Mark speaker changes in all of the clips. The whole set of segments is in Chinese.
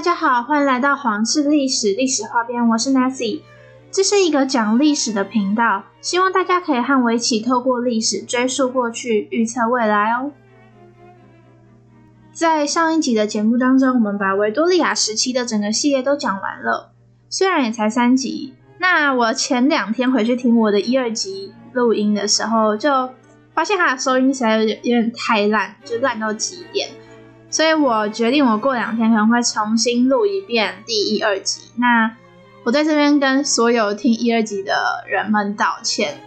Speaker 1: 大家好，欢迎来到皇室历史历史画边，我是 Nancy。这是一个讲历史的频道，希望大家可以和我一起透过历史追溯过去，预测未来哦。在上一集的节目当中，我们把维多利亚时期的整个系列都讲完了，虽然也才三集。那我前两天回去听我的一二集录音的时候，就发现它的收音实在有点有点太烂，就烂到极点。所以我决定，我过两天可能会重新录一遍第一、二集。那我在这边跟所有听一、二集的人们道歉，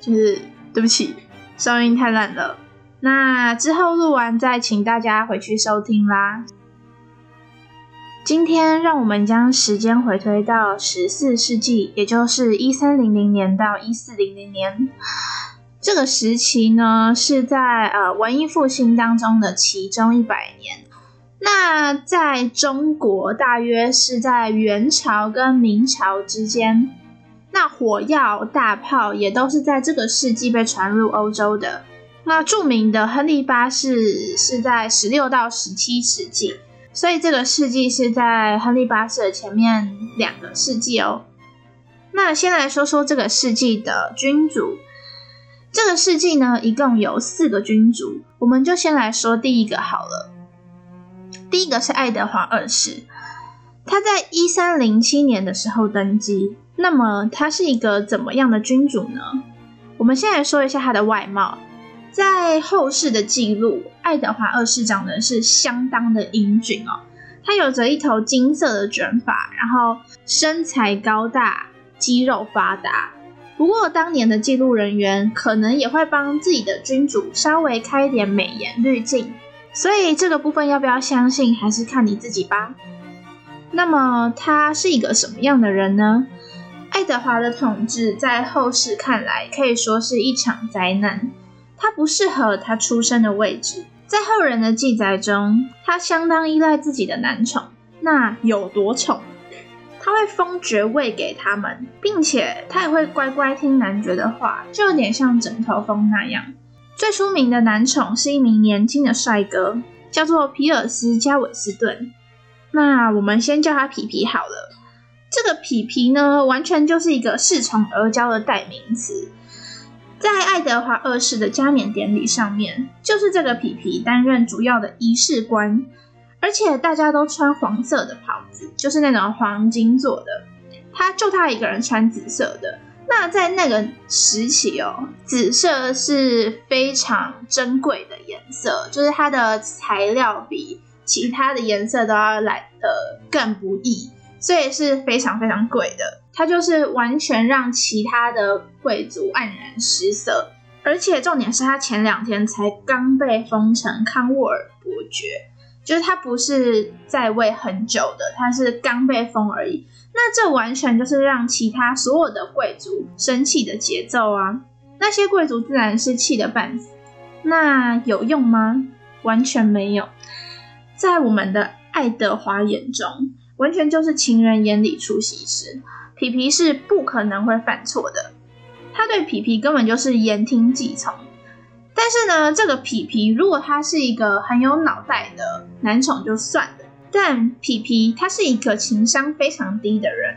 Speaker 1: 就是对不起，收音太烂了。那之后录完再请大家回去收听啦。今天让我们将时间回推到十四世纪，也就是一三零零年到一四零零年。这个时期呢，是在呃文艺复兴当中的其中一百年。那在中国，大约是在元朝跟明朝之间。那火药、大炮也都是在这个世纪被传入欧洲的。那著名的亨利八世是在十六到十七世纪，所以这个世纪是在亨利八世的前面两个世纪哦。那先来说说这个世纪的君主。这个世纪呢，一共有四个君主，我们就先来说第一个好了。第一个是爱德华二世，他在一三零七年的时候登基。那么他是一个怎么样的君主呢？我们先来说一下他的外貌。在后世的记录，爱德华二世长得是相当的英俊哦，他有着一头金色的卷发，然后身材高大，肌肉发达。不过，当年的记录人员可能也会帮自己的君主稍微开一点美颜滤镜，所以这个部分要不要相信，还是看你自己吧。那么，他是一个什么样的人呢？爱德华的统治在后世看来可以说是一场灾难，他不适合他出生的位置。在后人的记载中，他相当依赖自己的男宠，那有多宠？他会封爵位给他们，并且他也会乖乖听男爵的话，就有点像枕头风那样。最出名的男宠是一名年轻的帅哥，叫做皮尔斯加韦斯顿。那我们先叫他皮皮好了。这个皮皮呢，完全就是一个恃宠而骄的代名词。在爱德华二世的加冕典礼上面，就是这个皮皮担任主要的仪式官。而且大家都穿黄色的袍子，就是那种黄金做的。他就他一个人穿紫色的。那在那个时期哦，紫色是非常珍贵的颜色，就是它的材料比其他的颜色都要来的更不易，所以是非常非常贵的。它就是完全让其他的贵族黯然失色。而且重点是他前两天才刚被封成康沃尔伯爵。就是他不是在位很久的，他是刚被封而已。那这完全就是让其他所有的贵族生气的节奏啊！那些贵族自然是气得半死。那有用吗？完全没有。在我们的爱德华眼中，完全就是情人眼里出西施。皮皮是不可能会犯错的，他对皮皮根本就是言听计从。但是呢，这个皮皮如果他是一个很有脑袋的男宠就算了，但皮皮他是一个情商非常低的人，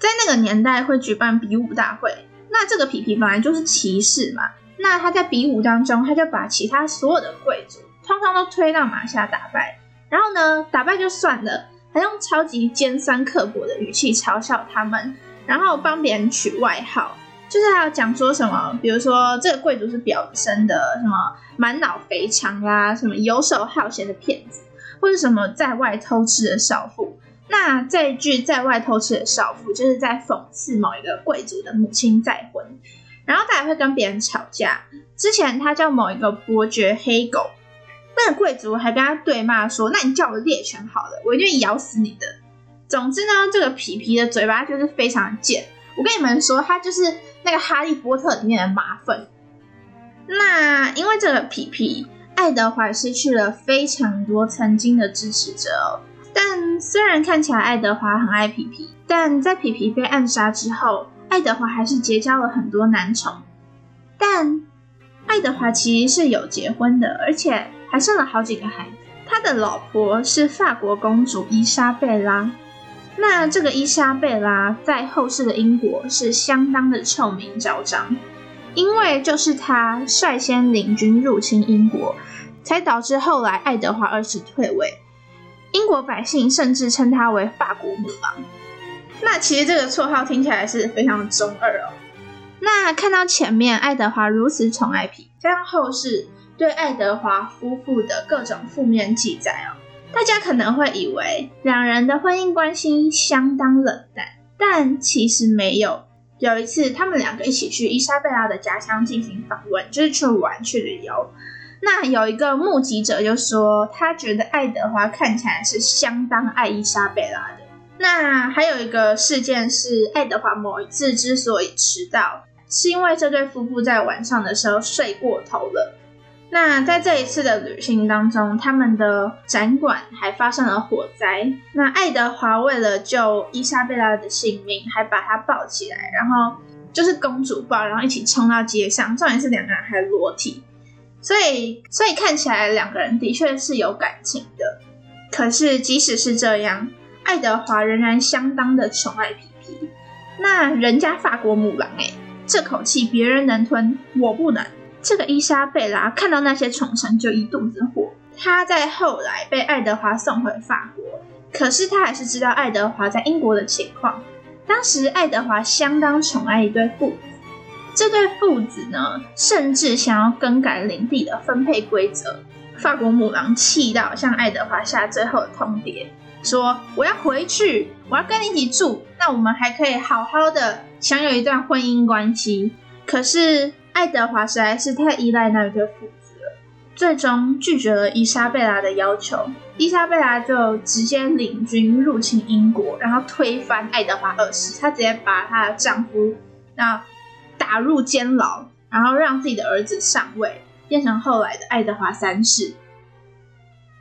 Speaker 1: 在那个年代会举办比武大会，那这个皮皮本来就是骑士嘛，那他在比武当中，他就把其他所有的贵族通通都推到马下打败，然后呢，打败就算了，还用超级尖酸刻薄的语气嘲笑他们，然后帮别人取外号。就是还有讲说什么，比如说这个贵族是表生的，什么满脑肥肠啊，什么游手好闲的骗子，或者什么在外偷吃的少妇。那这一句在外偷吃的少妇，就是在讽刺某一个贵族的母亲再婚，然后他还会跟别人吵架。之前他叫某一个伯爵黑狗，那个贵族还跟他对骂说：“那你叫我猎犬好了，我一定咬死你的。”总之呢，这个皮皮的嘴巴就是非常贱。我跟你们说，他就是。那个《哈利波特》里面的马粪，那因为这个皮皮，爱德华失去了非常多曾经的支持者哦。但虽然看起来爱德华很爱皮皮，但在皮皮被暗杀之后，爱德华还是结交了很多男宠。但爱德华其实是有结婚的，而且还生了好几个孩子。他的老婆是法国公主伊莎贝拉。那这个伊莎贝拉在后世的英国是相当的臭名昭彰，因为就是她率先领军入侵英国，才导致后来爱德华二世退位。英国百姓甚至称她为法国母狼。那其实这个绰号听起来是非常中二哦。那看到前面爱德华如此宠爱皮，加上后世对爱德华夫妇的各种负面记载哦。大家可能会以为两人的婚姻关系相当冷淡，但其实没有。有一次，他们两个一起去伊莎贝拉的家乡进行访问，就是去玩去旅游。那有一个目击者就说，他觉得爱德华看起来是相当爱伊莎贝拉的。那还有一个事件是，爱德华某一次之所以迟到，是因为这对夫妇在晚上的时候睡过头了。那在这一次的旅行当中，他们的展馆还发生了火灾。那爱德华为了救伊莎贝拉的性命，还把她抱起来，然后就是公主抱，然后一起冲到街上。重点是两个人还裸体，所以所以看起来两个人的确是有感情的。可是即使是这样，爱德华仍然相当的宠爱皮皮。那人家法国母狼哎，这口气别人能吞，我不能。这个伊莎贝拉看到那些宠臣就一肚子火。她在后来被爱德华送回法国，可是她还是知道爱德华在英国的情况。当时爱德华相当宠爱一对父子，这对父子呢，甚至想要更改领地的分配规则。法国母狼气到向爱德华下最后的通牒，说：“我要回去，我要跟你一起住，那我们还可以好好的享有一段婚姻关系。”可是。爱德华实在是太依赖那一对父子了，最终拒绝了伊莎贝拉的要求。伊莎贝拉就直接领军入侵英国，然后推翻爱德华二世。她直接把她的丈夫那打入监牢，然后让自己的儿子上位，变成后来的爱德华三世。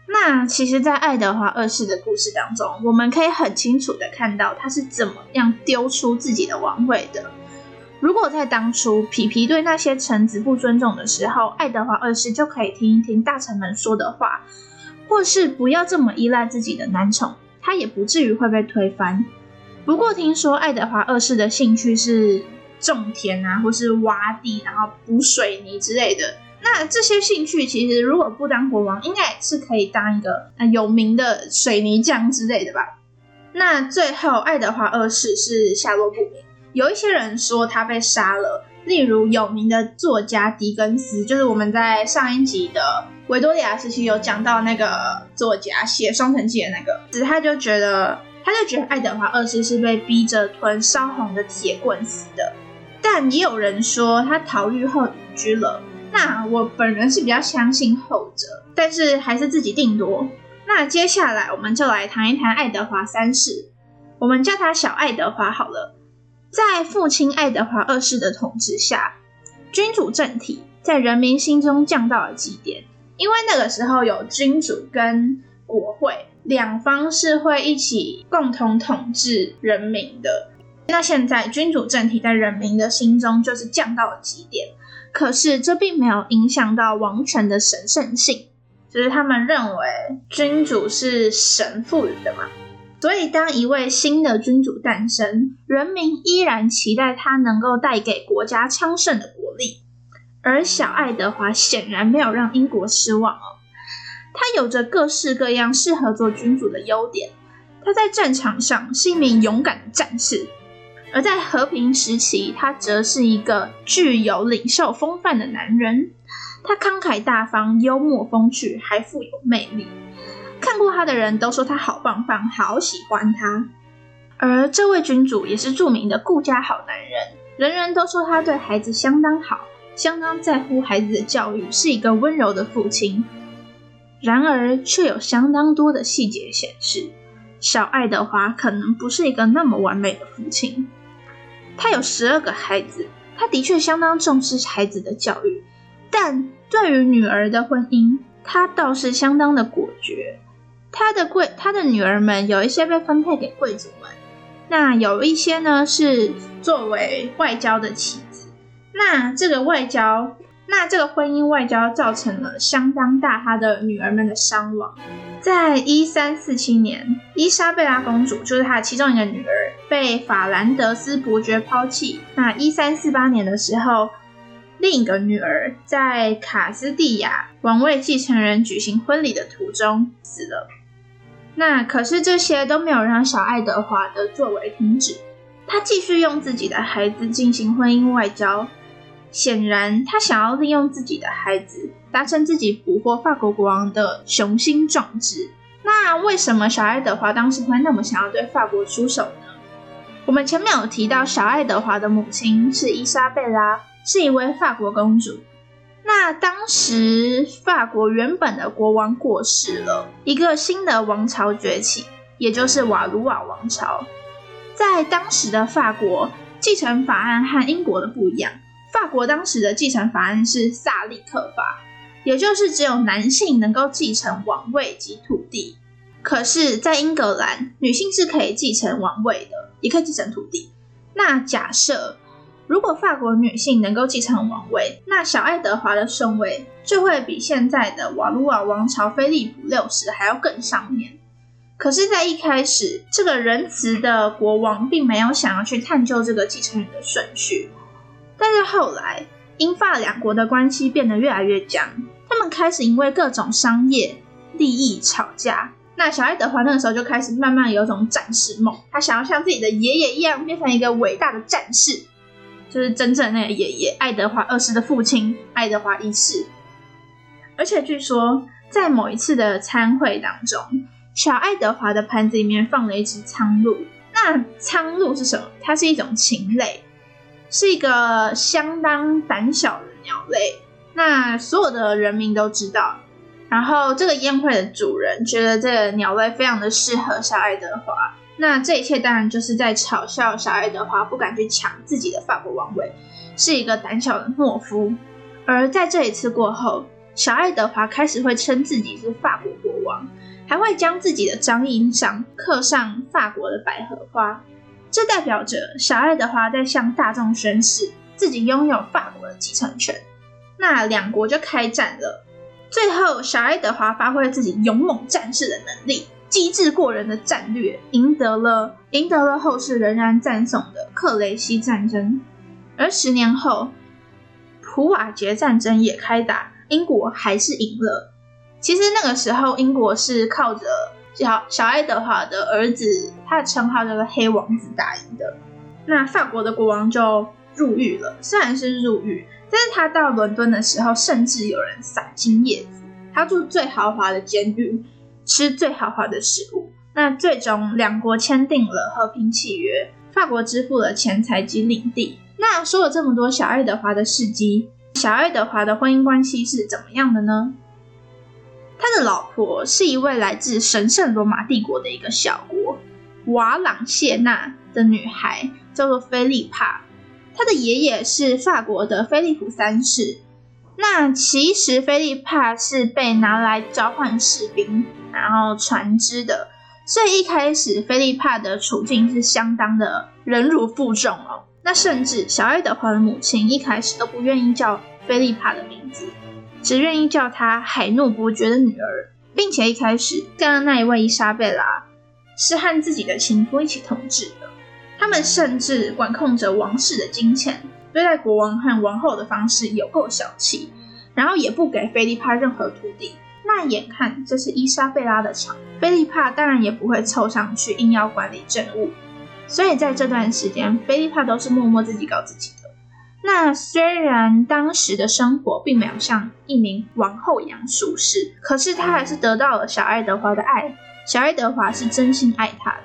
Speaker 1: 那其实，在爱德华二世的故事当中，我们可以很清楚的看到他是怎么样丢出自己的王位的。如果在当初皮皮对那些臣子不尊重的时候，爱德华二世就可以听一听大臣们说的话，或是不要这么依赖自己的男宠，他也不至于会被推翻。不过听说爱德华二世的兴趣是种田啊，或是挖地，然后补水泥之类的。那这些兴趣其实如果不当国王，应该是可以当一个有名的水泥匠之类的吧。那最后爱德华二世是下落不明。有一些人说他被杀了，例如有名的作家狄更斯，就是我们在上一集的维多利亚时期有讲到那个作家写《双城记》的那个，只他就觉得，他就觉得爱德华二世是被逼着吞烧红的铁棍死的。但也有人说他逃狱后隐居了，那我本人是比较相信后者，但是还是自己定夺。那接下来我们就来谈一谈爱德华三世，我们叫他小爱德华好了。在父亲爱德华二世的统治下，君主政体在人民心中降到了极点。因为那个时候有君主跟国会两方是会一起共同统治人民的。那现在君主政体在人民的心中就是降到了极点。可是这并没有影响到王权的神圣性，就是他们认为君主是神赋予的嘛。所以，当一位新的君主诞生，人民依然期待他能够带给国家昌盛的国力。而小爱德华显然没有让英国失望哦。他有着各式各样适合做君主的优点。他在战场上是一名勇敢的战士，而在和平时期，他则是一个具有领袖风范的男人。他慷慨大方、幽默风趣，还富有魅力。看过他的人都说他好棒棒，好喜欢他。而这位君主也是著名的顾家好男人，人人都说他对孩子相当好，相当在乎孩子的教育，是一个温柔的父亲。然而，却有相当多的细节显示，小爱德华可能不是一个那么完美的父亲。他有十二个孩子，他的确相当重视孩子的教育，但对于女儿的婚姻，他倒是相当的果决。他的贵，他的女儿们有一些被分配给贵族们，那有一些呢是作为外交的棋子。那这个外交，那这个婚姻外交造成了相当大他的女儿们的伤亡。在一三四七年，伊莎贝拉公主就是她的其中一个女儿，被法兰德斯伯爵抛弃。那一三四八年的时候，另一个女儿在卡斯蒂亚王位继承人举行婚礼的途中死了。那可是这些都没有让小爱德华的作为停止，他继续用自己的孩子进行婚姻外交。显然，他想要利用自己的孩子，达成自己捕获法国国王的雄心壮志。那为什么小爱德华当时会那么想要对法国出手呢？我们前面有提到，小爱德华的母亲是伊莎贝拉，是一位法国公主。那当时法国原本的国王过世了，一个新的王朝崛起，也就是瓦卢瓦王朝。在当时的法国，继承法案和英国的不一样。法国当时的继承法案是萨利克法，也就是只有男性能够继承王位及土地。可是，在英格兰，女性是可以继承王位的，也可以继承土地。那假设如果法国女性能够继承王位，那小爱德华的顺位就会比现在的瓦卢瓦王朝菲利普六世还要更上面。可是，在一开始，这个仁慈的国王并没有想要去探究这个继承人的顺序。但是后来，英法两国的关系变得越来越僵，他们开始因为各种商业利益吵架。那小爱德华那个时候就开始慢慢有种战士梦，他想要像自己的爷爷一样变成一个伟大的战士，就是真正那个爷爷爱德华二世的父亲爱德华一世。而且据说，在某一次的参会当中，小爱德华的盘子里面放了一只苍鹭。那苍鹭是什么？它是一种禽类。是一个相当胆小的鸟类，那所有的人民都知道。然后这个宴会的主人觉得这个鸟类非常的适合小爱德华，那这一切当然就是在嘲笑小爱德华不敢去抢自己的法国王位，是一个胆小的懦夫。而在这一次过后，小爱德华开始会称自己是法国国王，还会将自己的章印上刻上法国的百合花。这代表着小爱德华在向大众宣誓自己拥有法国的继承权，那两国就开战了。最后，小爱德华发挥了自己勇猛战士的能力，机智过人的战略，赢得了赢得了后世仍然赞颂的克雷西战争。而十年后，普瓦捷战争也开打，英国还是赢了。其实那个时候，英国是靠着。小小爱德华的儿子，他的称号叫做黑王子打赢的。那法国的国王就入狱了，虽然是入狱，但是他到伦敦的时候，甚至有人撒金叶子。他住最豪华的监狱，吃最豪华的食物。那最终两国签订了和平契约，法国支付了钱财及领地。那说了这么多小爱德华的事迹，小爱德华的婚姻关系是怎么样的呢？他的老婆是一位来自神圣罗马帝国的一个小国瓦朗谢纳的女孩，叫做菲利帕。他的爷爷是法国的菲利普三世。那其实菲利帕是被拿来召唤士兵，然后船只的。所以一开始菲利帕的处境是相当的忍辱负重哦。那甚至小爱德华的母亲一开始都不愿意叫菲利帕的名字。只愿意叫她海怒伯爵的女儿，并且一开始跟那一位伊莎贝拉是和自己的情夫一起统治的。他们甚至管控着王室的金钱，对待国王和王后的方式有够小气，然后也不给菲利帕任何土地。那眼看这是伊莎贝拉的场，菲利帕当然也不会凑上去硬要管理政务。所以在这段时间，菲利帕都是默默自己搞自己的。那虽然当时的生活并没有像一名王后一样舒适，可是她还是得到了小爱德华的爱。小爱德华是真心爱她的。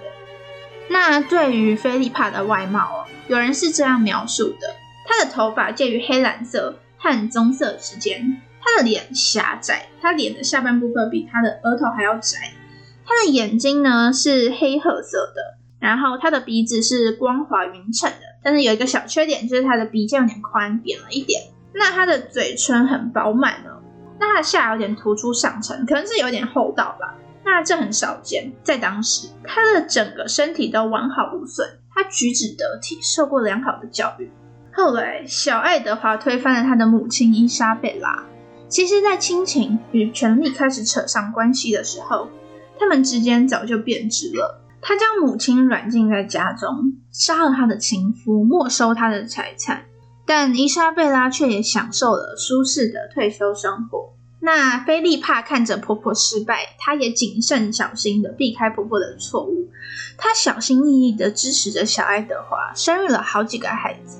Speaker 1: 那对于菲利帕的外貌哦，有人是这样描述的：她的头发介于黑蓝色和棕色之间，她的脸狭窄，她脸的下半部分比她的额头还要窄，她的眼睛呢是黑褐色的，然后她的鼻子是光滑匀称的。但是有一个小缺点，就是他的鼻尖有点宽，扁了一点。那他的嘴唇很饱满哦，那他下有点突出上层，可能是有点厚道吧。那这很少见，在当时，他的整个身体都完好无损，他举止得体，受过良好的教育。后来，小爱德华推翻了他的母亲伊莎贝拉。其实，在亲情与权力开始扯上关系的时候，他们之间早就变质了。他将母亲软禁在家中，杀了他的情夫，没收他的财产。但伊莎贝拉却也享受了舒适的退休生活。那菲利帕看着婆婆失败，她也谨慎小心的避开婆婆的错误。她小心翼翼的支持着小爱德华，生育了好几个孩子。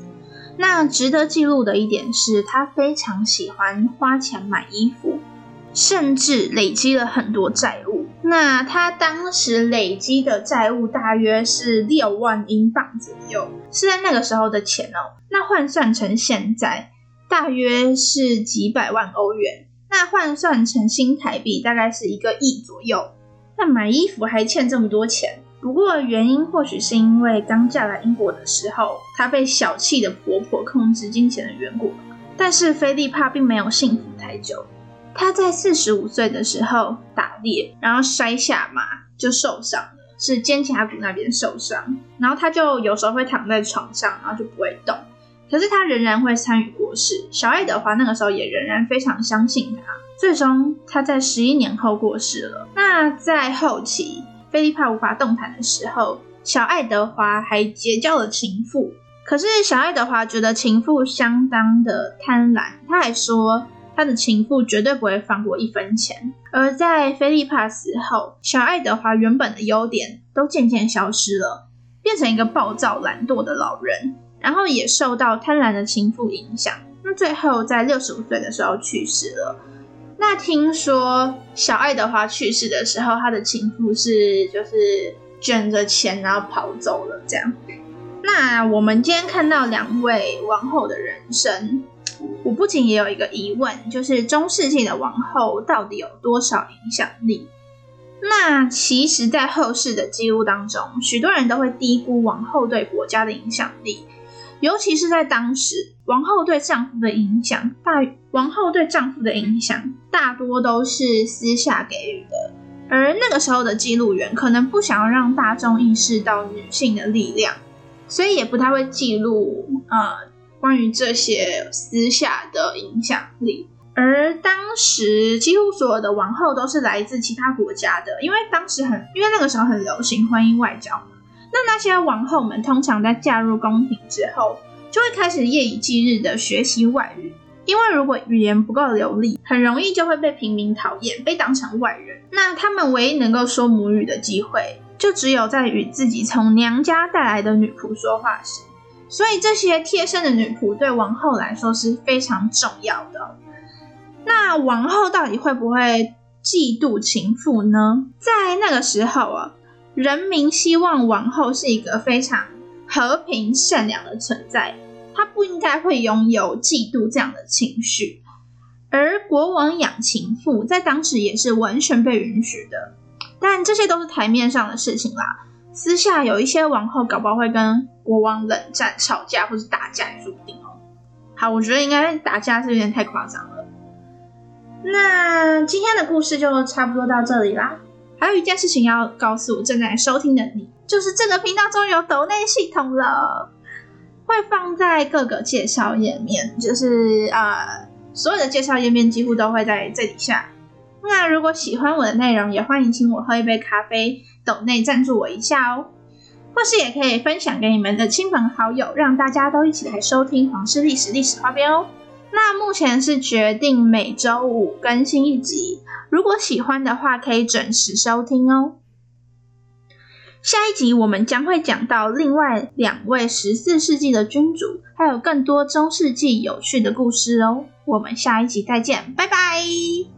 Speaker 1: 那值得记录的一点是，他非常喜欢花钱买衣服，甚至累积了很多债务。那他当时累积的债务大约是六万英镑左右，是在那个时候的钱哦。那换算成现在，大约是几百万欧元。那换算成新台币，大概是一个亿左右。那买衣服还欠这么多钱，不过原因或许是因为刚嫁来英国的时候，她被小气的婆婆控制金钱的缘故。但是菲利帕并没有幸福太久，她在四十五岁的时候打猎，然后摔下马就受伤了，是肩胛骨那边受伤。然后她就有时候会躺在床上，然后就不会动。可是她仍然会参与国事。小爱德华那个时候也仍然非常相信她。最终，他在十一年后过世了。那在后期，菲利帕无法动弹的时候，小爱德华还结交了情妇。可是小爱德华觉得情妇相当的贪婪，他还说他的情妇绝对不会放过一分钱。而在菲利帕死后，小爱德华原本的优点都渐渐消失了，变成一个暴躁懒惰的老人。然后也受到贪婪的情妇影响，那最后在六十五岁的时候去世了。那听说小爱德华去世的时候，他的情妇是就是卷着钱然后跑走了这样。那我们今天看到两位王后的人生，我不仅也有一个疑问，就是中世纪的王后到底有多少影响力？那其实，在后世的记录当中，许多人都会低估王后对国家的影响力。尤其是在当时，王后对丈夫的影响大，王后对丈夫的影响大多都是私下给予的，而那个时候的记录员可能不想要让大众意识到女性的力量，所以也不太会记录呃关于这些私下的影响力。而当时几乎所有的王后都是来自其他国家的，因为当时很，因为那个时候很流行婚姻外交嘛。那那些王后们通常在嫁入宫廷之后，就会开始夜以继日的学习外语，因为如果语言不够流利，很容易就会被平民讨厌，被当成外人。那他们唯一能够说母语的机会，就只有在与自己从娘家带来的女仆说话时。所以这些贴身的女仆对王后来说是非常重要的。那王后到底会不会嫉妒情妇呢？在那个时候啊。人民希望王后是一个非常和平善良的存在，她不应该会拥有嫉妒这样的情绪。而国王养情妇在当时也是完全被允许的，但这些都是台面上的事情啦。私下有一些王后搞不好会跟国王冷战、吵架或是打架也说不定哦。好，我觉得应该打架是有点太夸张了。那今天的故事就差不多到这里啦。还有一件事情要告诉正在收听的你，就是这个频道终于有抖内系统了，会放在各个介绍页面，就是呃所有的介绍页面几乎都会在这底下。那如果喜欢我的内容，也欢迎请我喝一杯咖啡，抖内赞助我一下哦，或是也可以分享给你们的亲朋好友，让大家都一起来收听皇室历史历史花边哦。那目前是决定每周五更新一集，如果喜欢的话，可以准时收听哦。下一集我们将会讲到另外两位十四世纪的君主，还有更多中世纪有趣的故事哦。我们下一集再见，拜拜。